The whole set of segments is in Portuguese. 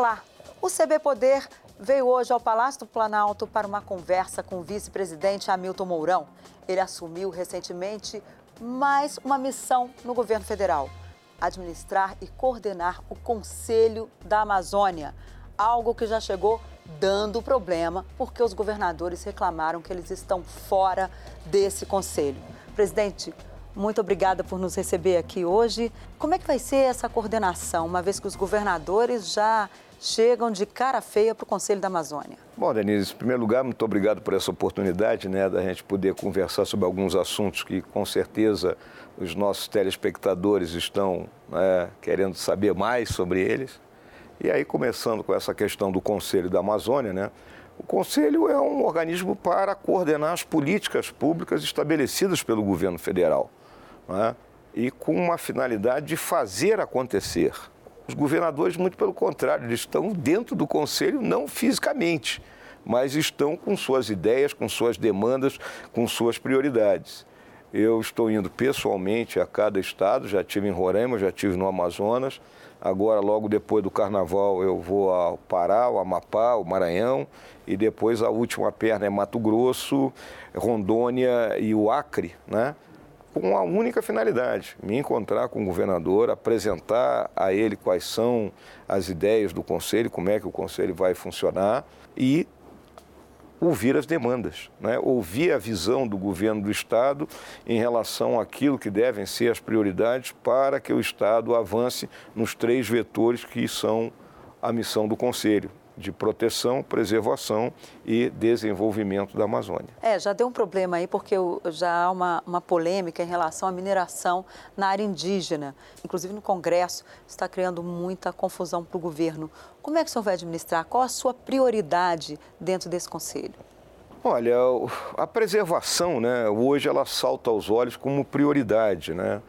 Olá, o CB Poder veio hoje ao Palácio do Planalto para uma conversa com o vice-presidente Hamilton Mourão. Ele assumiu recentemente mais uma missão no governo federal: administrar e coordenar o Conselho da Amazônia, algo que já chegou dando problema porque os governadores reclamaram que eles estão fora desse conselho. Presidente, muito obrigada por nos receber aqui hoje. Como é que vai ser essa coordenação, uma vez que os governadores já chegam de cara feia para o Conselho da Amazônia? Bom, Denise, em primeiro lugar, muito obrigado por essa oportunidade né, da gente poder conversar sobre alguns assuntos que, com certeza, os nossos telespectadores estão né, querendo saber mais sobre eles. E aí, começando com essa questão do Conselho da Amazônia, né? O Conselho é um organismo para coordenar as políticas públicas estabelecidas pelo governo federal né? e com uma finalidade de fazer acontecer. Os governadores, muito pelo contrário, eles estão dentro do conselho, não fisicamente, mas estão com suas ideias, com suas demandas, com suas prioridades. Eu estou indo pessoalmente a cada estado, já tive em Roraima, já tive no Amazonas. Agora, logo depois do carnaval, eu vou ao Pará, ao Amapá, ao Maranhão. E depois a última perna é Mato Grosso, Rondônia e o Acre, né? Com a única finalidade, me encontrar com o governador, apresentar a ele quais são as ideias do conselho, como é que o conselho vai funcionar e ouvir as demandas, né? ouvir a visão do governo do Estado em relação àquilo que devem ser as prioridades para que o Estado avance nos três vetores que são a missão do Conselho, de proteção, preservação e desenvolvimento da Amazônia. É, já deu um problema aí, porque já há uma, uma polêmica em relação à mineração na área indígena. Inclusive no Congresso está criando muita confusão para o governo. Como é que o senhor vai administrar? Qual a sua prioridade dentro desse conselho? Olha, a preservação, né, hoje ela salta aos olhos como prioridade, né,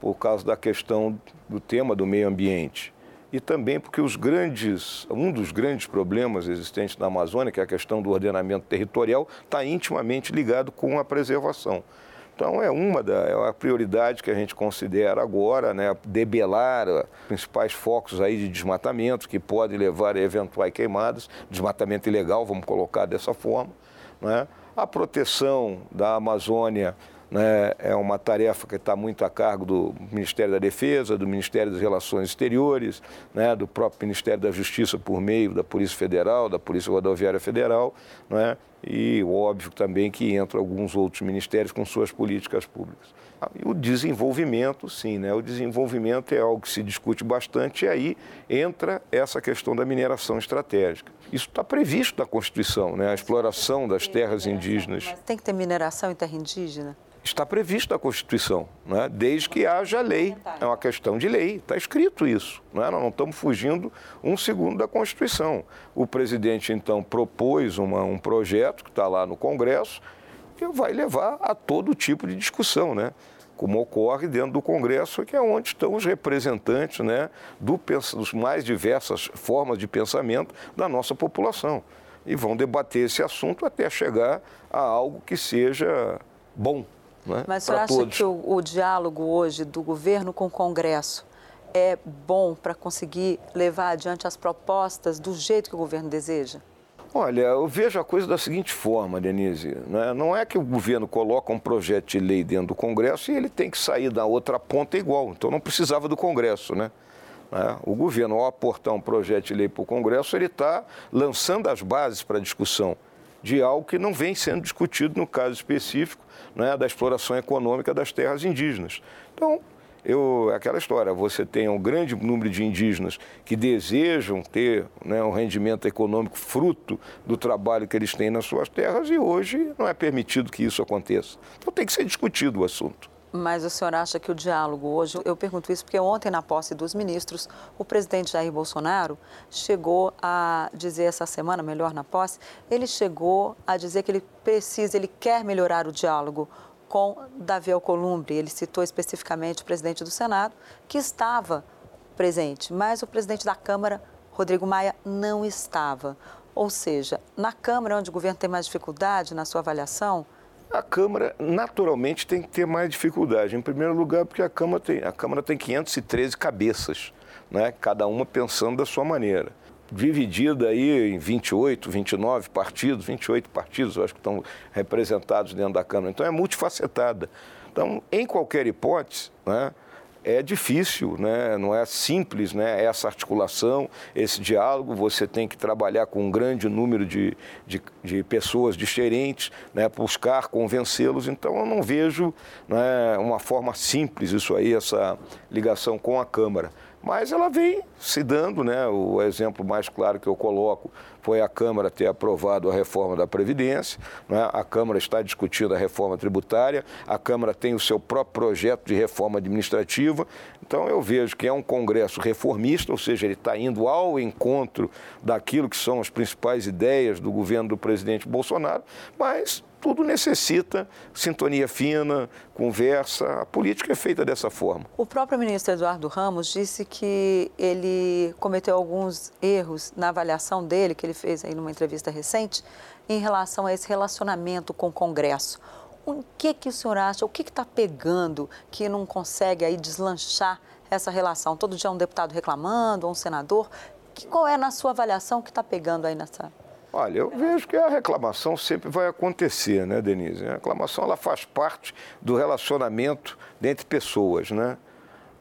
por causa da questão do tema do meio ambiente e também porque os grandes, um dos grandes problemas existentes na Amazônia, que é a questão do ordenamento territorial, está intimamente ligado com a preservação. Então é uma da é a prioridade que a gente considera agora, né, debelar os principais focos aí de desmatamento que podem levar a eventuais queimadas, desmatamento ilegal, vamos colocar dessa forma, né? A proteção da Amazônia né, é uma tarefa que está muito a cargo do Ministério da Defesa, do Ministério das Relações Exteriores, né, do próprio Ministério da Justiça por meio da Polícia Federal, da Polícia Rodoviária Federal, né, e óbvio também que entram alguns outros ministérios com suas políticas públicas. E o desenvolvimento, sim, né? o desenvolvimento é algo que se discute bastante, e aí entra essa questão da mineração estratégica. Isso está previsto na Constituição, né? a exploração das terras indígenas. Mas tem que ter mineração em terra indígena? Está previsto na Constituição, né? desde que haja lei. É uma questão de lei, está escrito isso. Né? Nós não estamos fugindo um segundo da Constituição. O presidente, então, propôs uma, um projeto que está lá no Congresso que vai levar a todo tipo de discussão, né? como ocorre dentro do Congresso, que é onde estão os representantes né, do, dos mais diversas formas de pensamento da nossa população. E vão debater esse assunto até chegar a algo que seja bom né, Mas você acha todos. que o, o diálogo hoje do governo com o Congresso é bom para conseguir levar adiante as propostas do jeito que o governo deseja? Olha, eu vejo a coisa da seguinte forma, Denise. Né? Não é que o governo coloca um projeto de lei dentro do Congresso e ele tem que sair da outra ponta igual. Então não precisava do Congresso, né? né? O governo, ao aportar um projeto de lei para o Congresso, ele está lançando as bases para a discussão de algo que não vem sendo discutido no caso específico né, da exploração econômica das terras indígenas. Então, eu, aquela história, você tem um grande número de indígenas que desejam ter né, um rendimento econômico fruto do trabalho que eles têm nas suas terras e hoje não é permitido que isso aconteça. Então tem que ser discutido o assunto. Mas o senhor acha que o diálogo hoje, eu pergunto isso porque ontem, na posse dos ministros, o presidente Jair Bolsonaro chegou a dizer essa semana, melhor na posse, ele chegou a dizer que ele precisa, ele quer melhorar o diálogo com Davi Alcolumbre. Ele citou especificamente o presidente do Senado, que estava presente, mas o presidente da Câmara, Rodrigo Maia, não estava. Ou seja, na Câmara, onde o governo tem mais dificuldade na sua avaliação, a Câmara, naturalmente, tem que ter mais dificuldade. Em primeiro lugar, porque a Câmara tem, a Câmara tem 513 cabeças, né? cada uma pensando da sua maneira. dividida aí em 28, 29 partidos, 28 partidos, eu acho que estão representados dentro da Câmara. Então é multifacetada. Então, em qualquer hipótese, né, é difícil, né? não é simples né? essa articulação, esse diálogo. Você tem que trabalhar com um grande número de, de, de pessoas diferentes, né? buscar convencê-los. Então, eu não vejo né, uma forma simples isso aí, essa ligação com a Câmara. Mas ela vem se dando, né? O exemplo mais claro que eu coloco foi a Câmara ter aprovado a reforma da Previdência, né? a Câmara está discutindo a reforma tributária, a Câmara tem o seu próprio projeto de reforma administrativa. Então eu vejo que é um Congresso reformista, ou seja, ele está indo ao encontro daquilo que são as principais ideias do governo do presidente Bolsonaro, mas tudo necessita sintonia fina, conversa. A política é feita dessa forma. O próprio ministro Eduardo Ramos disse que ele cometeu alguns erros na avaliação dele, que ele fez aí numa entrevista recente, em relação a esse relacionamento com o Congresso. O que, que o senhor acha? O que está pegando que não consegue aí deslanchar essa relação? Todo dia um deputado reclamando, um senador. Que, qual é, na sua avaliação, que está pegando aí nessa Olha, eu vejo que a reclamação sempre vai acontecer, né, Denise? A reclamação ela faz parte do relacionamento entre pessoas, né?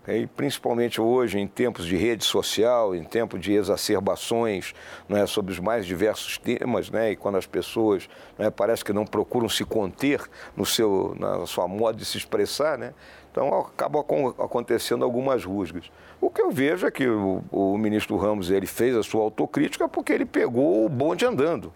E principalmente hoje, em tempos de rede social, em tempos de exacerbações né, sobre os mais diversos temas, né, e quando as pessoas né, parece que não procuram se conter no seu, na sua moda de se expressar, né, então acabam acontecendo algumas rusgas. O que eu vejo é que o, o ministro Ramos ele fez a sua autocrítica porque ele pegou o bonde andando.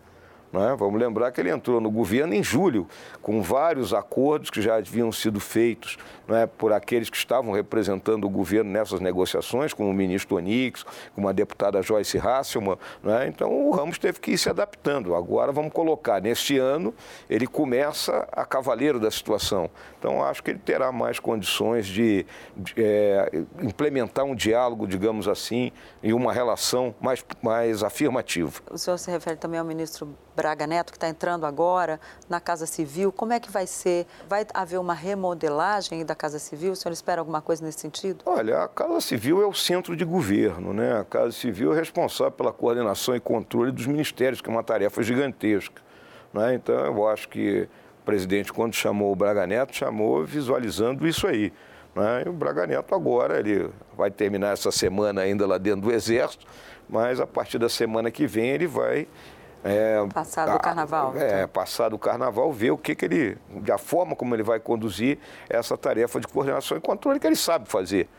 Né? Vamos lembrar que ele entrou no governo em julho, com vários acordos que já haviam sido feitos né, por aqueles que estavam representando o governo nessas negociações, como o ministro Onix, como a deputada Joyce Hasselman. Né? Então o Ramos teve que ir se adaptando. Agora vamos colocar, neste ano, ele começa a cavaleiro da situação. Então acho que ele terá mais condições de, de é, implementar um diálogo, digamos assim, e uma relação mais, mais afirmativa. O senhor se refere também ao ministro Braga Neto, que está entrando agora na Casa Civil. Como é que vai ser? Vai haver uma remodelagem da Casa Civil? O senhor espera alguma coisa nesse sentido? Olha, a Casa Civil é o centro de governo, né? A Casa Civil é responsável pela coordenação e controle dos ministérios, que é uma tarefa gigantesca. Né? Então, eu acho que o presidente, quando chamou o Braga Neto, chamou visualizando isso aí. Né? E o Braga Neto agora, ele vai terminar essa semana ainda lá dentro do Exército, mas a partir da semana que vem ele vai é, passado o carnaval. É, então. passado o carnaval, ver o que, que ele, a forma como ele vai conduzir essa tarefa de coordenação e controle que ele sabe fazer.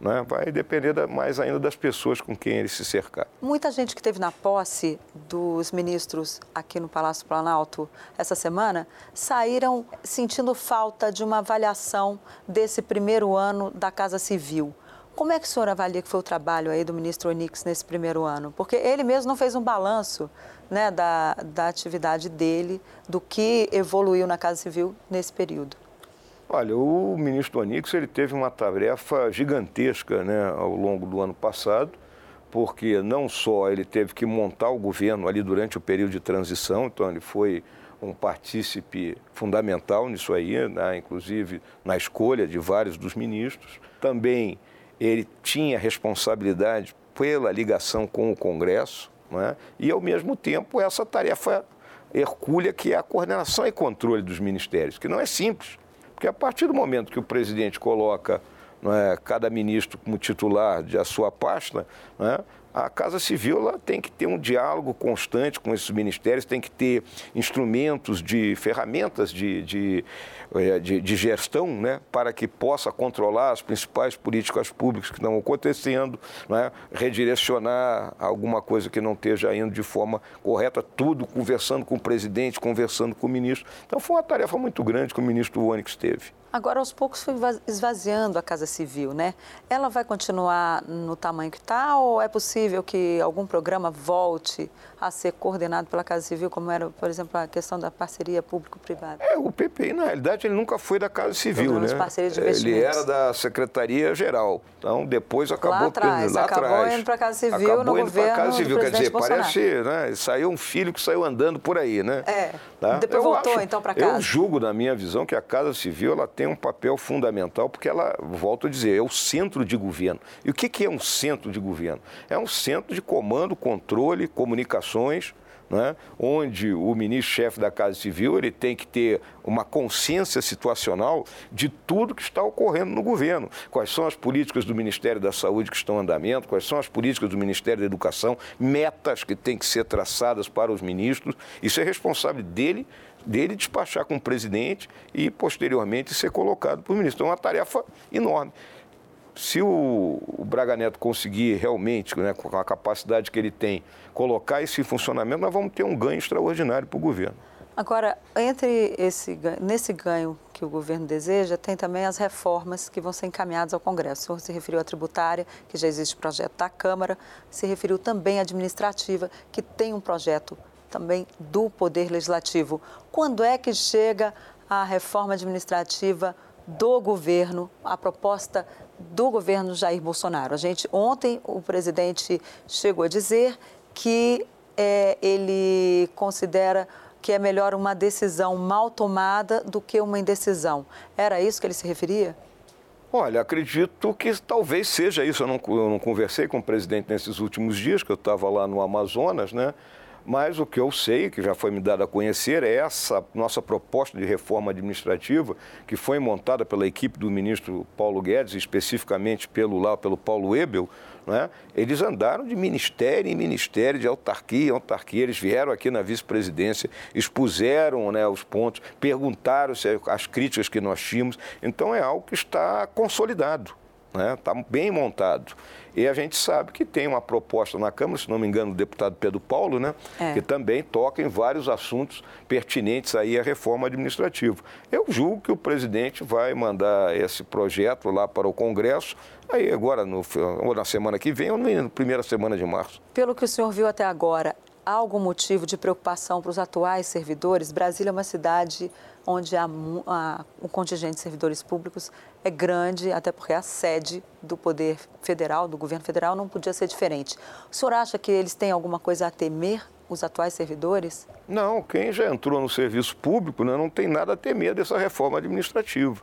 Né? Vai depender da, mais ainda das pessoas com quem ele se cercar. Muita gente que teve na posse dos ministros aqui no Palácio Planalto essa semana saíram sentindo falta de uma avaliação desse primeiro ano da Casa Civil. Como é que o senhor avalia que foi o trabalho aí do ministro Onix nesse primeiro ano? Porque ele mesmo não fez um balanço né, da, da atividade dele, do que evoluiu na Casa Civil nesse período. Olha, o ministro Onix ele teve uma tarefa gigantesca né, ao longo do ano passado, porque não só ele teve que montar o governo ali durante o período de transição, então ele foi um partícipe fundamental nisso aí, né, inclusive na escolha de vários dos ministros. Também ele tinha responsabilidade pela ligação com o Congresso é? e, ao mesmo tempo, essa tarefa hercúlea que é a coordenação e controle dos ministérios, que não é simples, porque a partir do momento que o presidente coloca é, cada ministro como titular de a sua pasta, é, a Casa Civil ela tem que ter um diálogo constante com esses ministérios, tem que ter instrumentos de ferramentas de, de, eh, de, de gestão né, para que possa controlar as principais políticas públicas que estão acontecendo, né, redirecionar alguma coisa que não esteja indo de forma correta, tudo conversando com o presidente, conversando com o ministro. Então foi uma tarefa muito grande que o ministro Onyx teve. Agora, aos poucos, foi esvaziando a Casa Civil, né? Ela vai continuar no tamanho que está ou é possível que algum programa volte a ser coordenado pela Casa Civil, como era, por exemplo, a questão da parceria público-privada? É, o PPI, na realidade, ele nunca foi da Casa Civil, né? de ele era da Secretaria-Geral. Então, depois acabou... Lá atrás, lá acabou atrás, indo para a Casa Civil acabou no indo governo a Casa Civil. Quer dizer, Bolsonaro. parece, né? Saiu um filho que saiu andando por aí, né? É, tá? depois eu voltou, acho, então, para casa. Eu julgo, na minha visão, que a Casa Civil ela tem um papel fundamental, porque ela, volto a dizer, é o centro de governo. E o que, que é um centro de governo? É um, centro de comando, controle, comunicações, né? onde o ministro-chefe da Casa Civil ele tem que ter uma consciência situacional de tudo que está ocorrendo no governo. Quais são as políticas do Ministério da Saúde que estão em andamento, quais são as políticas do Ministério da Educação, metas que têm que ser traçadas para os ministros. Isso é responsabilidade dele dele despachar com o presidente e, posteriormente, ser colocado o ministro. Então, é uma tarefa enorme se o, o, Braga Neto conseguir realmente, né, com a capacidade que ele tem, colocar isso em funcionamento, nós vamos ter um ganho extraordinário para o governo. Agora, entre esse, nesse ganho que o governo deseja, tem também as reformas que vão ser encaminhadas ao Congresso. O senhor se referiu à tributária, que já existe projeto da Câmara, se referiu também à administrativa, que tem um projeto também do Poder Legislativo. Quando é que chega a reforma administrativa do governo, a proposta do governo Jair Bolsonaro. A gente ontem o presidente chegou a dizer que é, ele considera que é melhor uma decisão mal tomada do que uma indecisão. Era isso que ele se referia? Olha, acredito que talvez seja isso. Eu não, eu não conversei com o presidente nesses últimos dias, que eu estava lá no Amazonas, né? Mas o que eu sei, que já foi me dado a conhecer, é essa nossa proposta de reforma administrativa, que foi montada pela equipe do ministro Paulo Guedes, especificamente pelo, lá, pelo Paulo Ebel, né? eles andaram de ministério em ministério, de autarquia em autarquia, eles vieram aqui na vice-presidência, expuseram né, os pontos, perguntaram se as críticas que nós tínhamos. Então é algo que está consolidado, está né? bem montado. E a gente sabe que tem uma proposta na Câmara, se não me engano, do deputado Pedro Paulo, né? É. Que também toca em vários assuntos pertinentes aí à reforma administrativa. Eu julgo que o presidente vai mandar esse projeto lá para o Congresso, aí agora, no, ou na semana que vem, ou na primeira semana de março. Pelo que o senhor viu até agora, há algum motivo de preocupação para os atuais servidores? Brasília é uma cidade onde o contingente de servidores públicos é grande, até porque a sede do poder federal, do governo federal, não podia ser diferente. O senhor acha que eles têm alguma coisa a temer, os atuais servidores? Não, quem já entrou no serviço público né, não tem nada a temer dessa reforma administrativa.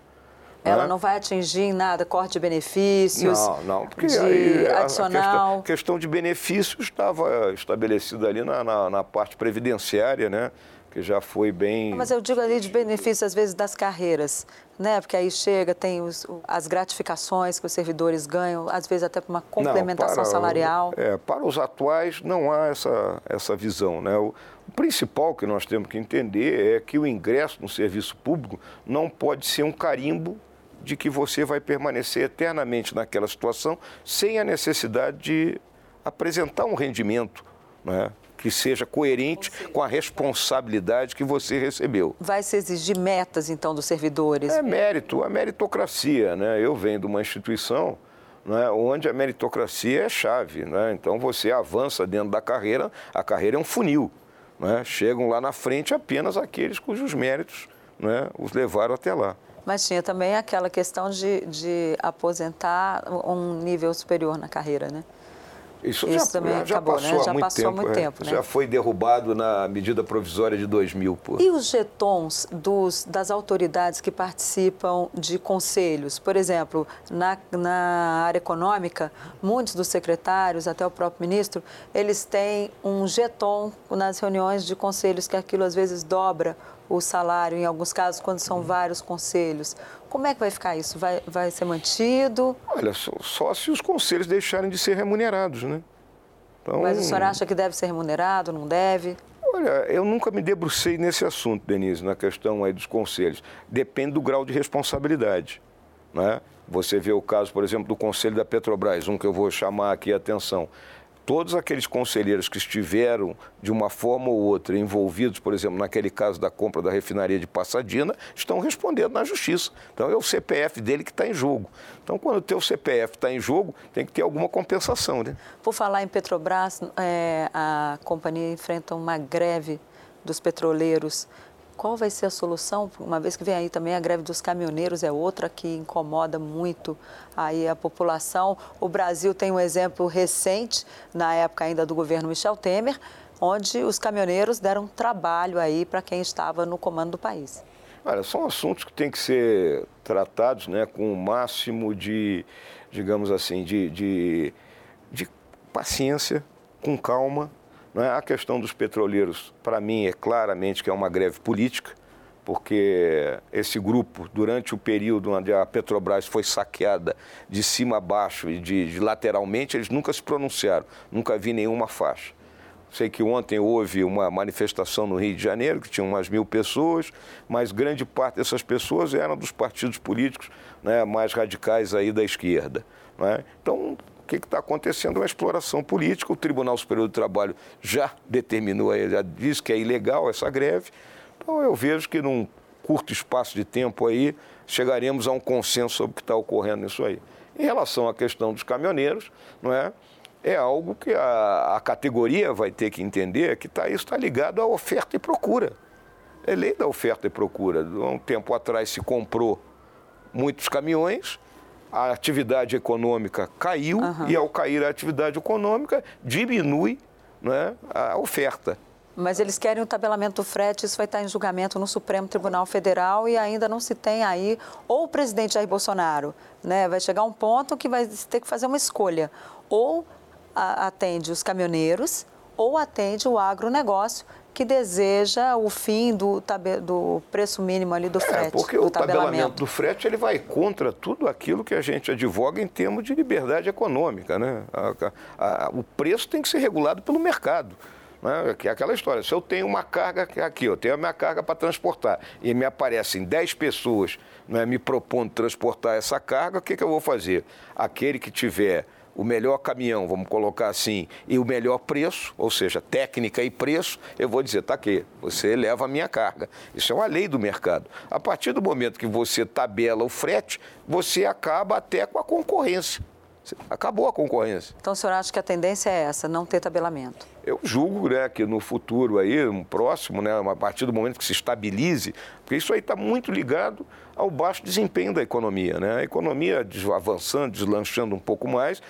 Ela né? não vai atingir em nada corte de benefícios? Não, não, porque de aí adicional... a questão, questão, de benefícios estava estabelecida ali na, na, na parte previdenciária, né? que já foi bem. Mas eu digo ali de benefício, às vezes, das carreiras, né? Porque aí chega, tem os, as gratificações que os servidores ganham, às vezes até para uma complementação não, para, salarial. É, para os atuais não há essa, essa visão, né? O, o principal que nós temos que entender é que o ingresso no serviço público não pode ser um carimbo de que você vai permanecer eternamente naquela situação sem a necessidade de apresentar um rendimento, né? que seja coerente com a responsabilidade que você recebeu. Vai se exigir metas, então, dos servidores? É mérito, a meritocracia. Né? Eu venho de uma instituição né, onde a meritocracia é chave. Né? Então, você avança dentro da carreira, a carreira é um funil. Né? Chegam lá na frente apenas aqueles cujos méritos né, os levaram até lá. Mas tinha também aquela questão de, de aposentar um nível superior na carreira, né? Isso, Isso já, também já, acabou, passou né? Já muito passou tempo, muito é. tempo, né? Já foi derrubado na medida provisória de 2000. Pô. E os jetons dos, das autoridades que participam de conselhos? Por exemplo, na, na área econômica, muitos dos secretários, até o próprio ministro, eles têm um jeton nas reuniões de conselhos, que aquilo às vezes dobra o salário, em alguns casos, quando são vários conselhos. Como é que vai ficar isso? Vai, vai ser mantido? Olha, só, só se os conselhos deixarem de ser remunerados, né? Então, Mas o senhor acha que deve ser remunerado, não deve? Olha, eu nunca me debrucei nesse assunto, Denise, na questão aí dos conselhos. Depende do grau de responsabilidade. Né? Você vê o caso, por exemplo, do Conselho da Petrobras, um que eu vou chamar aqui a atenção todos aqueles conselheiros que estiveram, de uma forma ou outra, envolvidos, por exemplo, naquele caso da compra da refinaria de Passadina, estão respondendo na justiça. Então, é o CPF dele que está em jogo. Então, quando o teu CPF está em jogo, tem que ter alguma compensação. Né? Por falar em Petrobras, é, a companhia enfrenta uma greve dos petroleiros qual vai ser a solução, uma vez que vem aí também a greve dos caminhoneiros, é outra que incomoda muito aí a população. O Brasil tem um exemplo recente, na época ainda do governo Michel Temer, onde os caminhoneiros deram trabalho aí para quem estava no comando do país. Olha, são assuntos que têm que ser tratados né, com o máximo de, digamos assim, de, de, de paciência, com calma. Não é? A questão dos petroleiros, para mim, é claramente que é uma greve política, porque esse grupo, durante o período onde a Petrobras foi saqueada de cima a baixo e de, de lateralmente, eles nunca se pronunciaram, nunca vi nenhuma faixa. Sei que ontem houve uma manifestação no Rio de Janeiro, que tinha umas mil pessoas, mas grande parte dessas pessoas eram dos partidos políticos né, mais radicais aí da esquerda. Né? Então, que está acontecendo é uma exploração política. O Tribunal Superior do Trabalho já determinou, já disse que é ilegal essa greve. Então, eu vejo que num curto espaço de tempo aí, chegaremos a um consenso sobre o que está ocorrendo nisso aí. Em relação à questão dos caminhoneiros, não é? é algo que a, a categoria vai ter que entender que tá, isso está ligado à oferta e procura. É lei da oferta e procura. Um tempo atrás se comprou muitos caminhões, a atividade econômica caiu uhum. e ao cair a atividade econômica diminui né, a oferta. Mas eles querem o tabelamento do frete, isso vai estar em julgamento no Supremo Tribunal Federal e ainda não se tem aí, ou o presidente Jair Bolsonaro, né, vai chegar um ponto que vai ter que fazer uma escolha, ou atende os caminhoneiros ou atende o agronegócio que deseja o fim do, do preço mínimo ali do é, frete. É, porque o tabelamento do frete ele vai contra tudo aquilo que a gente advoga em termos de liberdade econômica. Né? A, a, a, o preço tem que ser regulado pelo mercado. Né? É aquela história, se eu tenho uma carga aqui, eu tenho a minha carga para transportar, e me aparecem 10 pessoas né, me propondo transportar essa carga, o que, que eu vou fazer? Aquele que tiver o melhor caminhão, vamos colocar assim, e o melhor preço, ou seja, técnica e preço, eu vou dizer, tá aqui, você leva a minha carga. Isso é uma lei do mercado. A partir do momento que você tabela o frete, você acaba até com a concorrência. Acabou a concorrência. Então o senhor acha que a tendência é essa, não ter tabelamento? Eu julgo né, que no futuro aí, um próximo, né, a partir do momento que se estabilize, porque isso aí está muito ligado ao baixo desempenho da economia. Né? A economia avançando, deslanchando um pouco mais,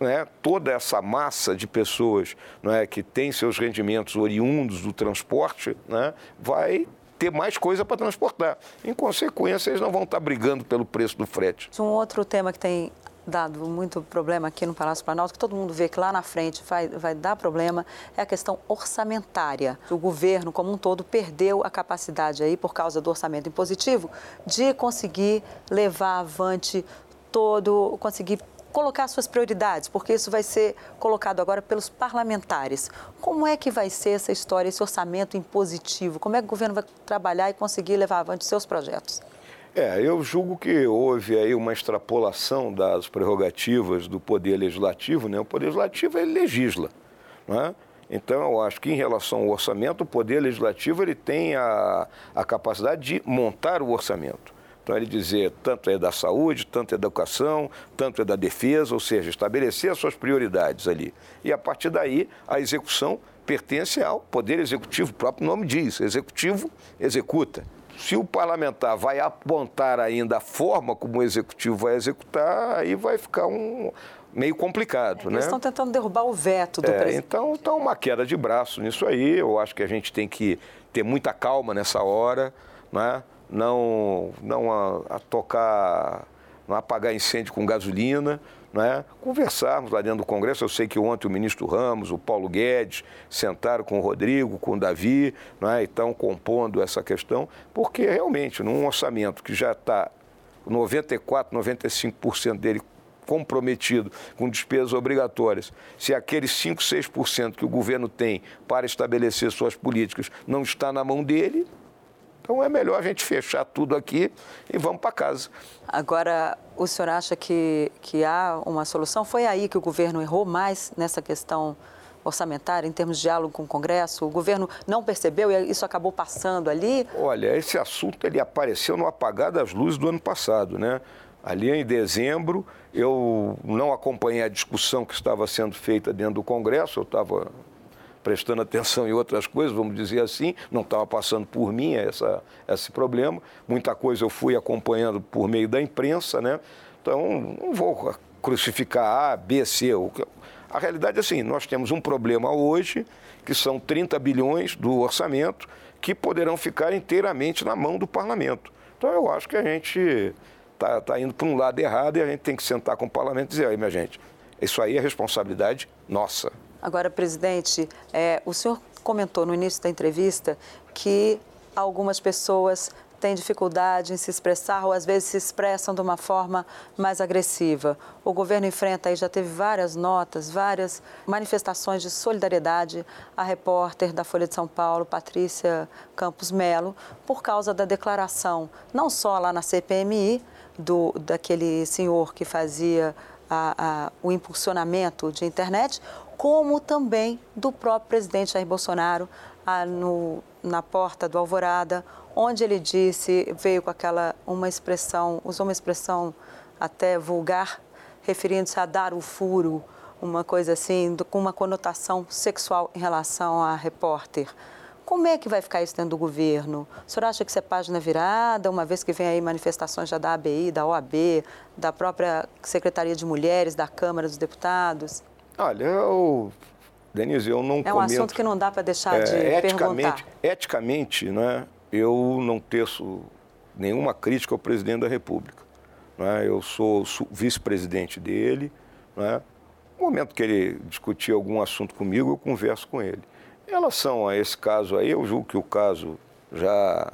né, toda essa massa de pessoas né, que tem seus rendimentos oriundos do transporte né, vai ter mais coisa para transportar. Em consequência, eles não vão estar brigando pelo preço do frete. Um outro tema que tem dado muito problema aqui no Palácio Planalto, que todo mundo vê que lá na frente vai, vai dar problema, é a questão orçamentária. O governo, como um todo, perdeu a capacidade aí, por causa do orçamento impositivo, de conseguir levar avante todo, conseguir colocar suas prioridades, porque isso vai ser colocado agora pelos parlamentares. Como é que vai ser essa história, esse orçamento impositivo? Como é que o governo vai trabalhar e conseguir levar avante seus projetos? É, eu julgo que houve aí uma extrapolação das prerrogativas do Poder Legislativo, né? O Poder Legislativo ele legisla, é? Então, eu acho que em relação ao orçamento, o Poder Legislativo ele tem a, a capacidade de montar o orçamento. Então, ele dizer tanto é da saúde, tanto é da educação, tanto é da defesa, ou seja, estabelecer as suas prioridades ali. E a partir daí, a execução pertence ao Poder Executivo, o próprio nome diz, Executivo executa. Se o parlamentar vai apontar ainda a forma como o executivo vai executar, aí vai ficar um meio complicado, é, né? Eles estão tentando derrubar o veto do é, presidente. Então, está uma queda de braço nisso aí. Eu acho que a gente tem que ter muita calma nessa hora, né? Não, não a, a tocar, não apagar incêndio com gasolina, né, conversarmos lá dentro do Congresso. Eu sei que ontem o ministro Ramos, o Paulo Guedes, sentaram com o Rodrigo, com o Davi, né, e estão compondo essa questão, porque realmente, num orçamento que já está 94%, 95% dele comprometido com despesas obrigatórias, se aqueles 5, 6% que o governo tem para estabelecer suas políticas não está na mão dele, então é melhor a gente fechar tudo aqui e vamos para casa. Agora, o senhor acha que, que há uma solução? Foi aí que o governo errou mais nessa questão orçamentária, em termos de diálogo com o Congresso? O governo não percebeu e isso acabou passando ali? Olha, esse assunto ele apareceu no apagar das luzes do ano passado, né? Ali em dezembro, eu não acompanhei a discussão que estava sendo feita dentro do Congresso, eu estava prestando atenção em outras coisas, vamos dizer assim, não estava passando por mim essa, esse problema. Muita coisa eu fui acompanhando por meio da imprensa, né? Então, não vou crucificar A, B, C. A realidade é assim, nós temos um problema hoje, que são 30 bilhões do orçamento, que poderão ficar inteiramente na mão do parlamento. Então, eu acho que a gente está tá indo para um lado errado e a gente tem que sentar com o parlamento e dizer, aí, minha gente, isso aí é responsabilidade nossa. Agora, presidente, é, o senhor comentou no início da entrevista que algumas pessoas têm dificuldade em se expressar ou às vezes se expressam de uma forma mais agressiva. O governo enfrenta aí, já teve várias notas, várias manifestações de solidariedade à repórter da Folha de São Paulo, Patrícia Campos Melo, por causa da declaração, não só lá na CPMI, do, daquele senhor que fazia a, a, o impulsionamento de internet, como também do próprio presidente Jair Bolsonaro a, no, na porta do Alvorada, onde ele disse, veio com aquela uma expressão, usou uma expressão até vulgar, referindo-se a dar o furo, uma coisa assim, com uma conotação sexual em relação à repórter. Como é que vai ficar isso dentro do governo? O senhor acha que isso é página virada, uma vez que vem aí manifestações já da ABI, da OAB, da própria Secretaria de Mulheres, da Câmara dos Deputados? Olha, eu, Denise, eu não É um comento, assunto que não dá para deixar é, de eticamente, perguntar. Eticamente, né, eu não teço nenhuma crítica ao presidente da República. Né? Eu sou vice-presidente dele. Né? No momento que ele discutir algum assunto comigo, eu converso com ele. Em relação a esse caso aí, eu julgo que o caso já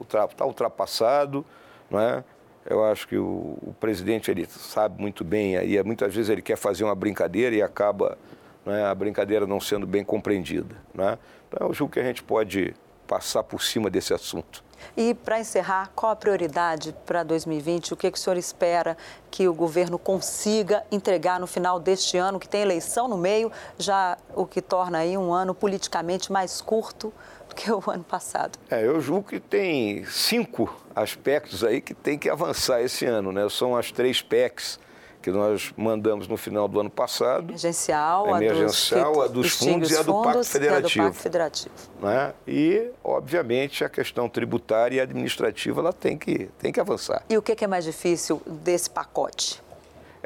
está ultrapassado. Né? Eu acho que o, o presidente ele sabe muito bem, aí muitas vezes ele quer fazer uma brincadeira e acaba né, a brincadeira não sendo bem compreendida. Né? Então, eu julgo que a gente pode passar por cima desse assunto. E para encerrar, qual a prioridade para 2020? O que, que o senhor espera que o governo consiga entregar no final deste ano, que tem eleição no meio, já o que torna aí um ano politicamente mais curto que o ano passado? É, eu julgo que tem cinco aspectos aí que tem que avançar esse ano, né? São as três PECs que nós mandamos no final do ano passado. Emergencial, a Emergencial, dos, a dos fundos os e a do Pacto Federativo. E do Pacto Federativo. Né? E, obviamente, a questão tributária e administrativa ela tem que, tem que avançar. E o que, é mais difícil desse pacote?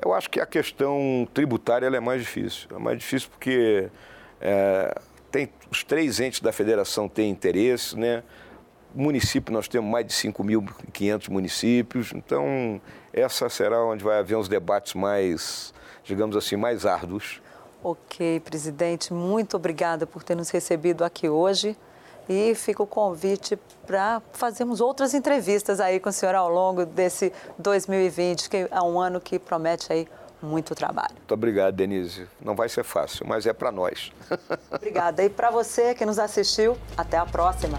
Eu acho que a questão tributária é mais difícil. É mais difícil porque é, tem, os três entes da federação têm interesse, né? Município, nós temos mais de 5.500 municípios, então essa será onde vai haver uns debates mais, digamos assim, mais árduos. Ok, presidente, muito obrigada por ter nos recebido aqui hoje. E fica o convite para fazermos outras entrevistas aí com o senhor ao longo desse 2020, que é um ano que promete aí muito trabalho. Muito obrigado, Denise. Não vai ser fácil, mas é para nós. Obrigada. E para você que nos assistiu, até a próxima.